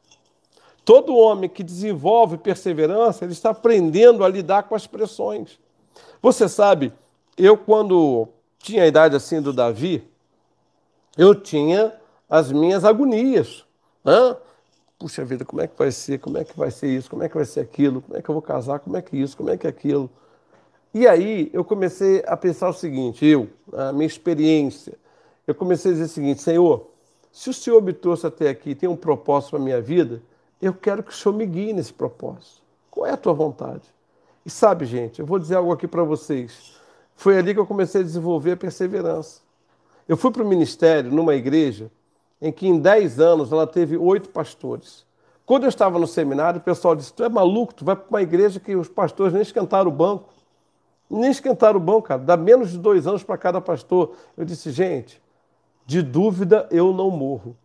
Todo homem que desenvolve perseverança, ele está aprendendo a lidar com as pressões. Você sabe, eu quando tinha a idade assim do Davi, eu tinha as minhas agonias. Né? Puxa vida, como é que vai ser? Como é que vai ser isso? Como é que vai ser aquilo? Como é que eu vou casar? Como é que isso? Como é que é aquilo? E aí eu comecei a pensar o seguinte, eu, a minha experiência, eu comecei a dizer o seguinte, Senhor, se o Senhor me trouxe até aqui tem um propósito para a minha vida, eu quero que o Senhor me guie nesse propósito. Qual é a tua vontade? E sabe, gente, eu vou dizer algo aqui para vocês. Foi ali que eu comecei a desenvolver a perseverança. Eu fui para o ministério numa igreja em que em 10 anos ela teve oito pastores. Quando eu estava no seminário, o pessoal disse: Tu é maluco, tu vai para uma igreja que os pastores nem esquentaram o banco. Nem esquentaram o banco, cara. Dá menos de dois anos para cada pastor. Eu disse: Gente, de dúvida eu não morro.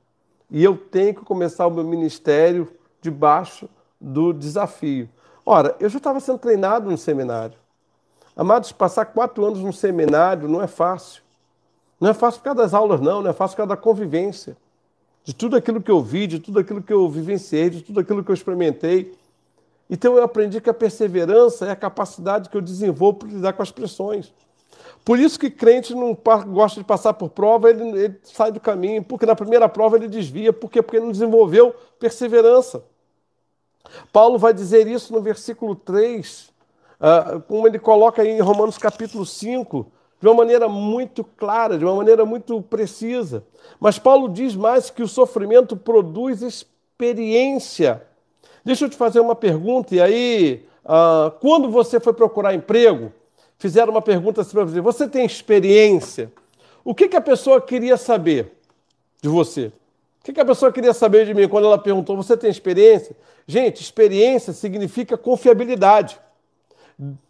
E eu tenho que começar o meu ministério debaixo do desafio. Ora, eu já estava sendo treinado no seminário. Amados, passar quatro anos no seminário não é fácil. Não é fácil por causa das aulas, não, não é fácil por causa da convivência. De tudo aquilo que eu vi, de tudo aquilo que eu vivenciei, de tudo aquilo que eu experimentei. Então eu aprendi que a perseverança é a capacidade que eu desenvolvo para lidar com as pressões. Por isso que crente não gosta de passar por prova, ele, ele, sai do caminho, porque na primeira prova ele desvia, por quê? Porque não desenvolveu perseverança. Paulo vai dizer isso no versículo 3, uh, ah, como ele coloca em Romanos capítulo 5, de uma maneira muito clara, de uma maneira muito precisa. Mas Paulo diz mais que o sofrimento produz experiência. Deixa eu te fazer uma pergunta, e aí, uh, quando você foi procurar emprego, fizeram uma pergunta assim para você: você tem experiência? O que, que a pessoa queria saber de você? O que, que a pessoa queria saber de mim quando ela perguntou: você tem experiência? Gente, experiência significa confiabilidade.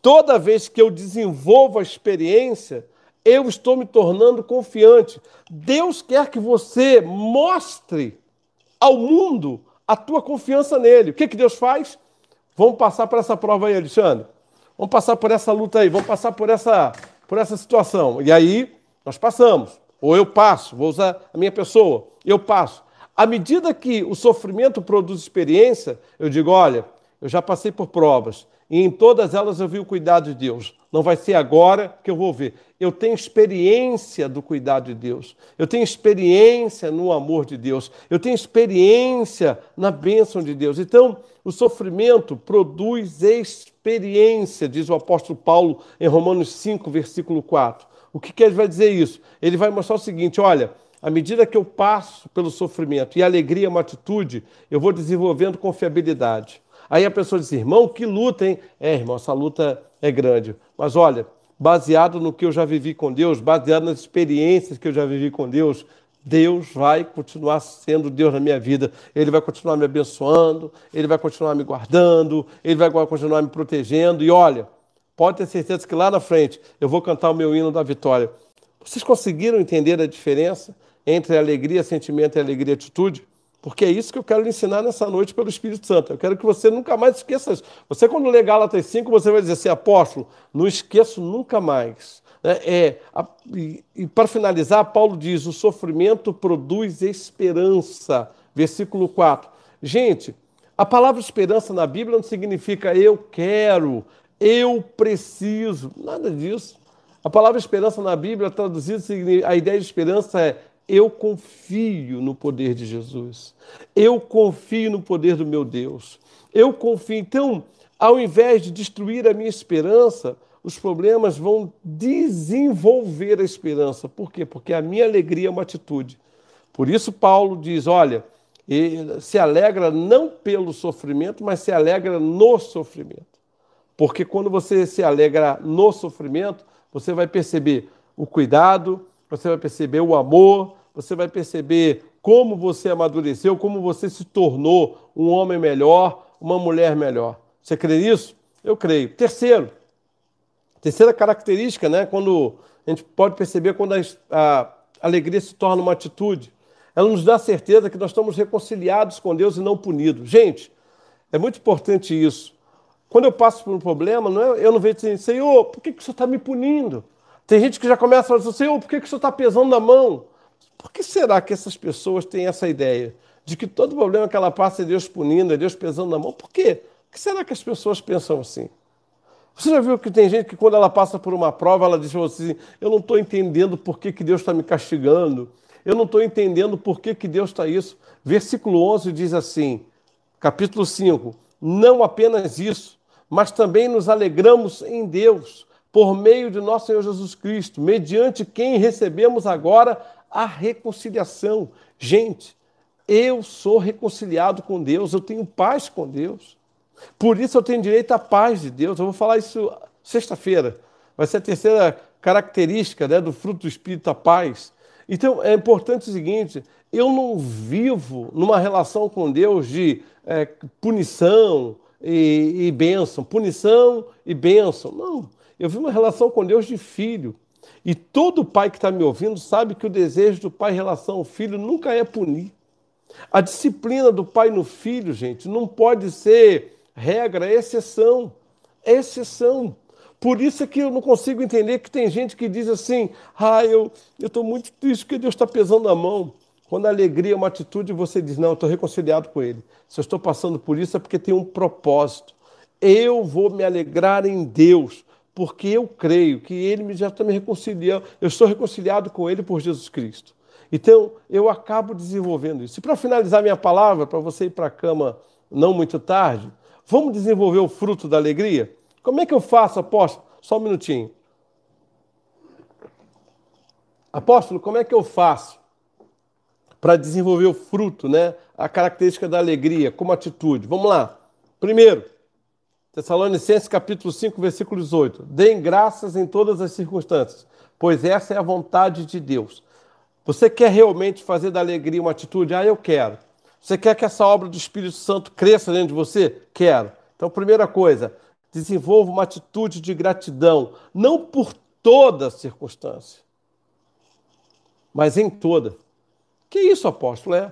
Toda vez que eu desenvolvo a experiência, eu estou me tornando confiante. Deus quer que você mostre ao mundo a tua confiança nele. O que, que Deus faz? Vamos passar por essa prova aí, Alexandre. Vamos passar por essa luta aí, vamos passar por essa, por essa situação. E aí nós passamos. Ou eu passo, vou usar a minha pessoa, eu passo. À medida que o sofrimento produz experiência, eu digo: olha, eu já passei por provas, e em todas elas eu vi o cuidado de Deus. Não vai ser agora que eu vou ver. Eu tenho experiência do cuidado de Deus. Eu tenho experiência no amor de Deus. Eu tenho experiência na bênção de Deus. Então, o sofrimento produz experiência, diz o apóstolo Paulo em Romanos 5, versículo 4. O que, que ele vai dizer isso? Ele vai mostrar o seguinte: olha, à medida que eu passo pelo sofrimento e a alegria é uma atitude, eu vou desenvolvendo confiabilidade. Aí a pessoa diz, irmão, que luta, hein? É, irmão, essa luta é grande. Mas olha, baseado no que eu já vivi com Deus, baseado nas experiências que eu já vivi com Deus, Deus vai continuar sendo Deus na minha vida. Ele vai continuar me abençoando, ele vai continuar me guardando, ele vai continuar me protegendo. E olha, pode ter certeza que lá na frente eu vou cantar o meu hino da vitória. Vocês conseguiram entender a diferença entre alegria, sentimento e alegria, atitude? Porque é isso que eu quero lhe ensinar nessa noite pelo Espírito Santo. Eu quero que você nunca mais esqueça isso. Você, quando ler Gálatas 5, você vai dizer assim, apóstolo, não esqueço nunca mais. É, é a, e, e para finalizar, Paulo diz: o sofrimento produz esperança. Versículo 4. Gente, a palavra esperança na Bíblia não significa eu quero, eu preciso, nada disso. A palavra esperança na Bíblia, traduzida, a ideia de esperança é eu confio no poder de Jesus. Eu confio no poder do meu Deus. Eu confio. Então, ao invés de destruir a minha esperança, os problemas vão desenvolver a esperança. Por quê? Porque a minha alegria é uma atitude. Por isso, Paulo diz: olha, se alegra não pelo sofrimento, mas se alegra no sofrimento. Porque quando você se alegra no sofrimento, você vai perceber o cuidado, você vai perceber o amor, você vai perceber como você amadureceu, como você se tornou um homem melhor, uma mulher melhor. Você crê nisso? Eu creio. Terceiro, terceira característica, né, quando a gente pode perceber quando a, a alegria se torna uma atitude, ela nos dá certeza que nós estamos reconciliados com Deus e não punidos. Gente, É muito importante isso. Quando eu passo por um problema, não é, eu não vejo assim, Senhor, por que, que o Senhor está me punindo? Tem gente que já começa a falar assim, Senhor, por que, que o Senhor está pesando na mão? Por que será que essas pessoas têm essa ideia de que todo problema que ela passa é Deus punindo, é Deus pesando na mão? Por quê? Por que será que as pessoas pensam assim? Você já viu que tem gente que quando ela passa por uma prova, ela diz assim, eu não estou entendendo por que, que Deus está me castigando, eu não estou entendendo por que, que Deus está isso. Versículo 11 diz assim, capítulo 5, não apenas isso, mas também nos alegramos em Deus, por meio de nosso Senhor Jesus Cristo, mediante quem recebemos agora a reconciliação. Gente, eu sou reconciliado com Deus, eu tenho paz com Deus. Por isso eu tenho direito à paz de Deus. Eu vou falar isso sexta-feira. Vai ser a terceira característica né, do fruto do Espírito, a paz. Então é importante o seguinte: eu não vivo numa relação com Deus de é, punição e, e bênção, punição e bênção. Não. Eu vivo uma relação com Deus de filho. E todo pai que está me ouvindo sabe que o desejo do pai em relação ao filho nunca é punir. A disciplina do pai no filho, gente, não pode ser regra, é exceção. É exceção. Por isso é que eu não consigo entender que tem gente que diz assim: ah, eu estou muito triste porque Deus está pesando a mão. Quando a alegria é uma atitude, você diz: não, estou reconciliado com Ele. Se eu estou passando por isso, é porque tem um propósito. Eu vou me alegrar em Deus, porque eu creio que Ele já está me reconciliando. Eu estou reconciliado com Ele por Jesus Cristo. Então, eu acabo desenvolvendo isso. E para finalizar minha palavra, para você ir para a cama não muito tarde, Vamos desenvolver o fruto da alegria? Como é que eu faço, apóstolo? Só um minutinho. Apóstolo, como é que eu faço para desenvolver o fruto, né? A característica da alegria, como atitude. Vamos lá. Primeiro, Tessalonicenses capítulo 5, versículo 18. Deem graças em todas as circunstâncias, pois essa é a vontade de Deus. Você quer realmente fazer da alegria uma atitude? Ah, eu quero. Você quer que essa obra do Espírito Santo cresça dentro de você? Quero. Então, primeira coisa, desenvolva uma atitude de gratidão, não por toda circunstância, mas em toda. Que isso, apóstolo? É.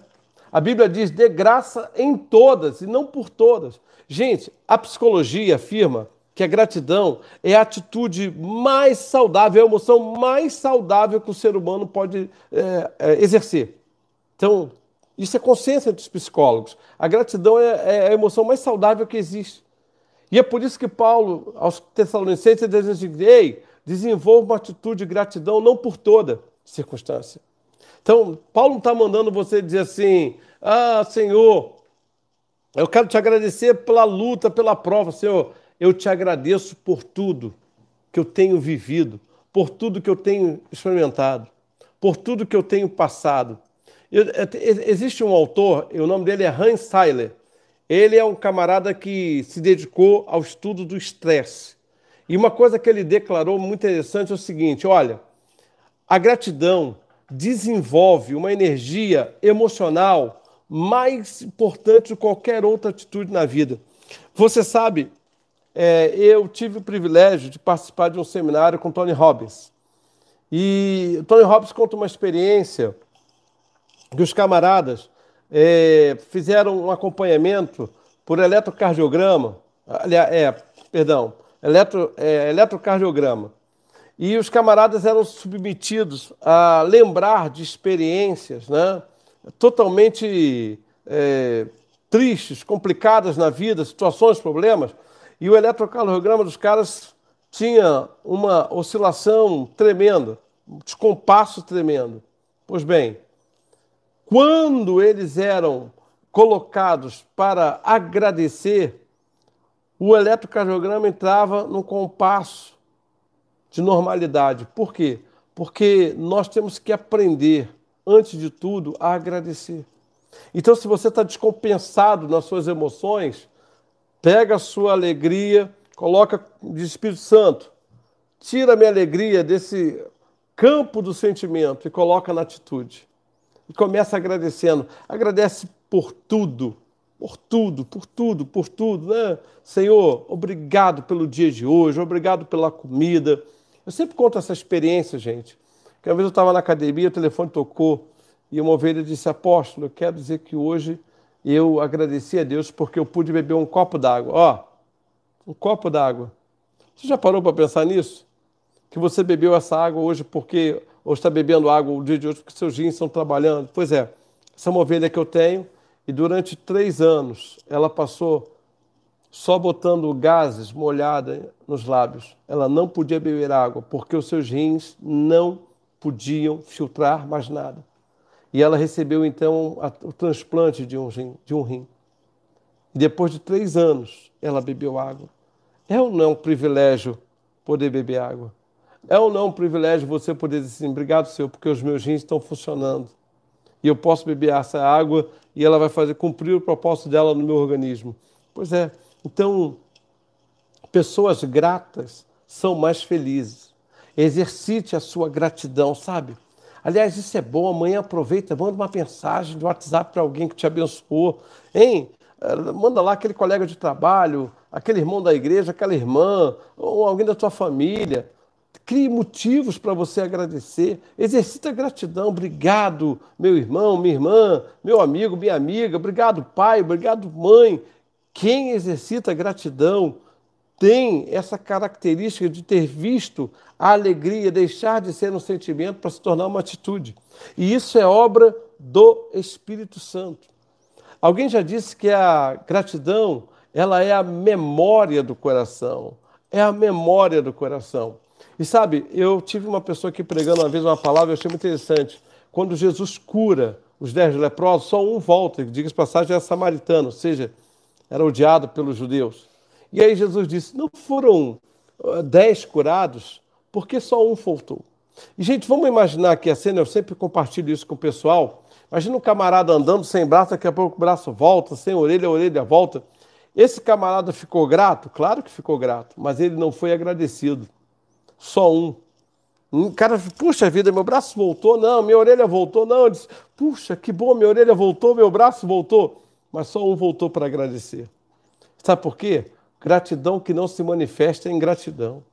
A Bíblia diz: dê graça em todas e não por todas. Gente, a psicologia afirma que a gratidão é a atitude mais saudável, é a emoção mais saudável que o ser humano pode é, é, exercer. Então, isso é consciência dos psicólogos. A gratidão é, é, a emoção mais saudável que existe. E é por isso que Paulo, aos Tessalonicenses, diz assim: ei, desenvolva uma atitude de gratidão, não por toda circunstância. Então, Paulo não está mandando você dizer assim: ah, Senhor, eu quero te agradecer pela luta, pela prova. Senhor, eu te agradeço por tudo que eu tenho vivido, por tudo que eu tenho experimentado, por tudo que eu tenho passado. Existe um autor, o nome dele é Hans Seiler. Ele é um camarada que se dedicou ao estudo do estresse. E uma coisa que ele declarou muito interessante é o seguinte: olha, a gratidão desenvolve uma energia emocional mais importante de qualquer outra atitude na vida. Você sabe, é, eu tive o privilégio de participar de um seminário com Tony Robbins. E Tony Robbins conta uma experiência que os camaradas é, fizeram um acompanhamento por eletrocardiograma, aliás, é, perdão, eletro, é, eletrocardiograma. E os camaradas eram submetidos a lembrar de experiências né, totalmente é, tristes, complicadas na vida, situações, problemas. E o eletrocardiograma dos caras tinha uma oscilação tremenda, um descompasso tremendo. Pois bem, quando eles eram colocados para agradecer, o eletrocardiograma entrava num compasso de normalidade. Por quê? Porque nós temos que aprender, antes de tudo, a agradecer. Então, se você está descompensado nas suas emoções, pega a sua alegria, coloca de Espírito Santo, tira a minha alegria desse campo do sentimento e coloca na atitude e começa agradecendo. Agradece por tudo, por tudo, por tudo, por tudo, né? Senhor, obrigado pelo dia de hoje, obrigado pela comida. Eu sempre conto essa experiência, gente. Que uma vez eu estava na academia, o telefone tocou e uma ovelha disse: Apóstolo, eu quero dizer que hoje eu agradeci a Deus porque eu pude beber um copo d'água. Ó, um copo d'água. Você já parou para pensar nisso? Que você bebeu essa água hoje porque, ou está bebendo água o dia de hoje porque seus rins estão trabalhando? Pois é, essa é uma ovelha que eu tenho e durante três anos ela passou só botando gases molhada nos lábios. Ela não podia beber água porque os seus rins não podiam filtrar mais nada. E ela recebeu então o transplante de um rim. De um rim. Depois de três anos, ela bebeu água. É ou não um privilégio poder beber água? É ou não um privilégio você poder dizer assim, obrigado, Senhor, porque os meus rins estão funcionando. E eu posso beber essa água e ela vai fazer cumprir o propósito dela no meu organismo. Pois é. Então, pessoas gratas são mais felizes. Exercite a sua gratidão, sabe? Aliás, isso é bom. Amanhã aproveita, manda uma mensagem de WhatsApp para alguém que te abençoou. Hein? Eh, manda lá aquele colega de trabalho, aquele irmão da igreja, aquela irmã, ou alguém da tua família. Crie motivos para você agradecer. Exercita gratidão. Obrigado, meu irmão, minha irmã, meu amigo, minha amiga. Obrigado, pai. Obrigado, mãe. Quem exercita gratidão tem essa característica de ter visto a alegria deixar de ser um sentimento para se tornar uma atitude. E isso é obra do Espírito Santo. Alguém já disse que a gratidão, ela é a memória do coração. É a memória do coração. E sabe, eu tive uma pessoa aqui pregando uma vez uma palavra, eu achei muito interessante. Quando Jesus cura os dez leprosos, só um volta, diga-se passagem, é samaritano, ou seja, era odiado pelos judeus. E aí Jesus disse: não foram uh, dez curados, porque só um faltou. E, gente, vamos imaginar que a cena, eu sempre compartilho isso com o pessoal. Imagina um camarada andando sem braço, daqui a pouco o braço volta, sem orelha, a orelha volta. Esse camarada ficou grato? Claro que ficou grato, mas ele não foi agradecido. Só um. Um cara, puxa vida, meu braço voltou, não, minha orelha voltou, não. Ele disse, puxa, que bom, minha orelha voltou, meu braço voltou. Mas só um voltou para agradecer. Sabe por quê? Gratidão que não se manifesta é ingratidão.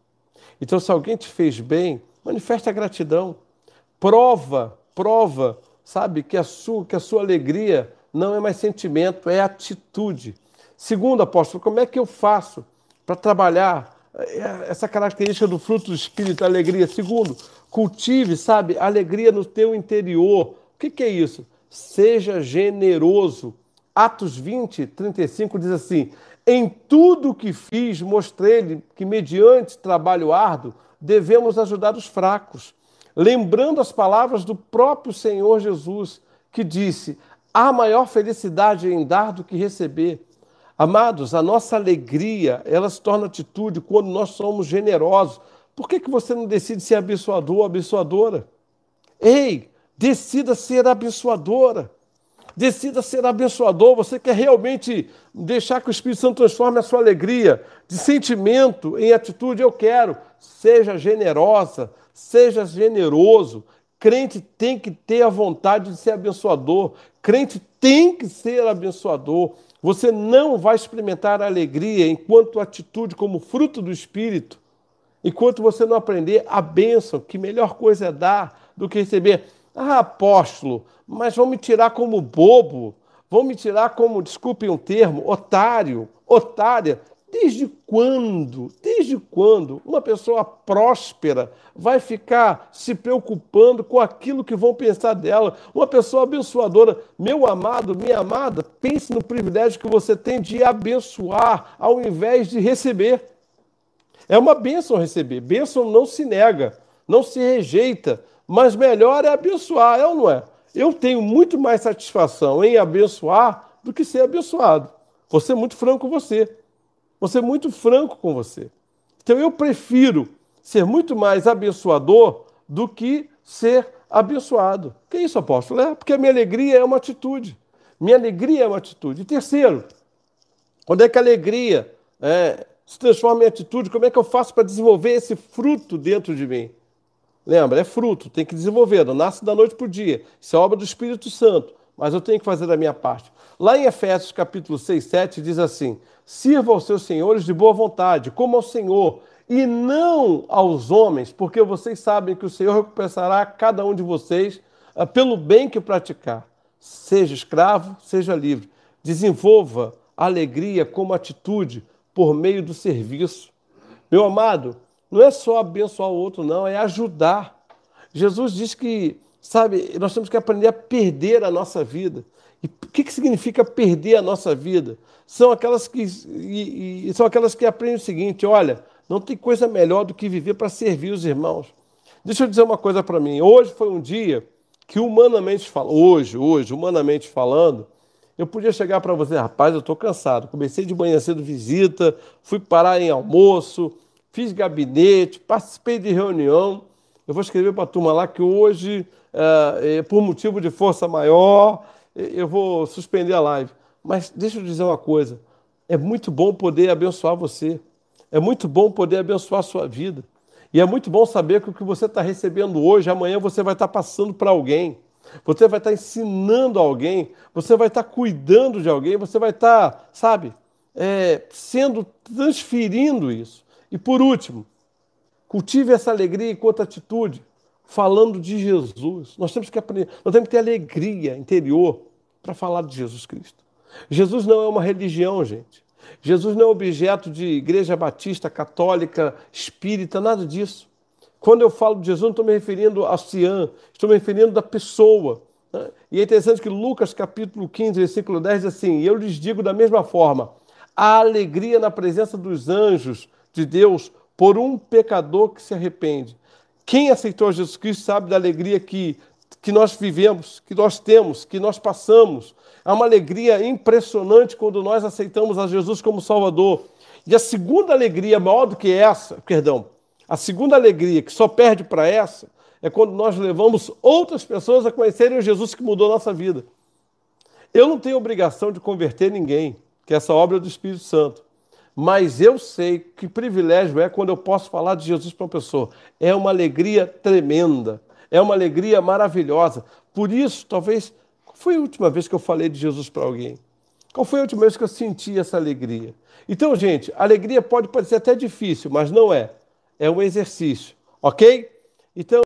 Então, se alguém te fez bem, manifesta a gratidão. Prova, prova, sabe, que a sua, que a sua alegria não é mais sentimento, é atitude. Segundo, apóstolo, como é que eu faço para trabalhar eh, essa característica do fruto do Espírito, a alegria? Segundo, cultive, sabe, alegria no teu interior. O que, que é isso? Seja generoso. Atos 20, 35 diz assim: em tudo que fiz, mostrei-lhe que, mediante trabalho árduo, devemos ajudar os fracos, lembrando as palavras do próprio Senhor Jesus, que disse: há maior felicidade em dar do que receber. Amados, a nossa alegria, ela se torna atitude quando nós somos generosos. Por que, que você não decide ser abençoador ou abençoadora? Ei, decida ser abençoadora. Decida ser abençoador. Você quer realmente deixar que o Espírito Santo transforme a sua alegria de sentimento em atitude? Eu quero. Seja generosa, seja generoso. Crente tem que ter a vontade de ser abençoador. Crente tem que ser abençoador. Você não vai experimentar alegria enquanto atitude como fruto do Espírito, enquanto você não aprender a bênção, que melhor coisa é dar do que receber. Ah, apóstolo, mas vão me tirar como bobo, vão me tirar como, desculpem o termo, otário, otária. Desde quando, desde quando uma pessoa próspera vai ficar se preocupando com aquilo que vão pensar dela? Uma pessoa abençoadora, meu amado, minha amada, pense no privilégio que você tem de abençoar ao invés de receber. É uma bênção receber, bênção não se nega, não se rejeita, mas melhor é abençoar, é ou não é? Eu tenho muito mais satisfação em abençoar do que ser abençoado. Vou ser muito franco com você. Vou ser muito franco com você. Então eu prefiro ser muito mais abençoador do que ser abençoado. Que isso, apóstolo? É porque a minha alegria é uma atitude. Minha alegria é uma atitude. E terceiro, quando é que a alegria é, se transforma em atitude? Como é que eu faço para desenvolver esse fruto dentro de mim? Lembra, é fruto, tem que desenvolver, não nasce da noite para o dia. Isso é obra do Espírito Santo, mas eu tenho que fazer a minha parte. Lá em Efésios capítulo 6, 7 diz assim: Sirva aos seus senhores de boa vontade, como ao Senhor, e não aos homens, porque vocês sabem que o Senhor recompensará cada um de vocês uh, pelo bem que praticar. Seja escravo, seja livre. Desenvolva alegria como atitude por meio do serviço. Meu amado, não é só abençoar o outro, não, é ajudar. Jesus diz que, sabe, nós temos que aprender a perder a nossa vida. E o que, que significa perder a nossa vida? São aquelas que, e, e, são aquelas que aprendem o seguinte: olha, não tem coisa melhor do que viver para servir os irmãos. Deixa eu dizer uma coisa para mim. Hoje foi um dia que, humanamente falando, hoje, hoje, humanamente falando, eu podia chegar para você, rapaz, eu estou cansado. Comecei de manhã cedo visita, fui parar em almoço, fiz gabinete, participei de reunião. Eu vou escrever para a turma lá que hoje, é, por motivo de força maior, eu vou suspender a live. Mas deixa eu dizer uma coisa: é muito bom poder abençoar você, é muito bom poder abençoar a sua vida. E é muito bom saber que o que você está recebendo hoje, amanhã você vai estar tá passando para alguém. Você vai estar tá ensinando alguém, você vai estar tá cuidando de alguém, você vai estar, tá, sabe, é, sendo, transferindo isso. E por último, cultive essa alegria enquanto atitude, falando de Jesus. Nós temos que aprender, nós temos que ter alegria interior para falar de Jesus Cristo. Jesus não é uma religião, gente. Jesus não é objeto de igreja batista, católica, espírita, nada disso. Quando eu falo de Jesus, não estou me referindo a Cian, estou me referindo da pessoa. Né? E é interessante que Lucas, capítulo 15, versículo 10, diz assim: eu lhes digo da mesma forma, a alegria na presença dos anjos de Deus por um pecador que se arrepende. Quem aceitou Jesus Cristo sabe da alegria que, que nós vivemos, que nós temos, que nós passamos. Há uma alegria impressionante quando nós aceitamos a Jesus como Salvador. E a segunda alegria maior do que essa, perdão, a segunda alegria, que só perde para essa, é quando nós levamos outras pessoas a conhecerem o Jesus que mudou a nossa vida. Eu não tenho obrigação de converter ninguém, que essa obra é do Espírito Santo. Mas eu sei que privilégio é quando eu posso falar de Jesus para uma pessoa. É uma alegria tremenda, é uma alegria maravilhosa. Por isso, talvez, qual foi a última vez que eu falei de Jesus para alguém? Qual foi a última vez que eu senti essa alegria? Então, gente, alegria pode parecer até difícil, mas não é é um exercício, ok? Então,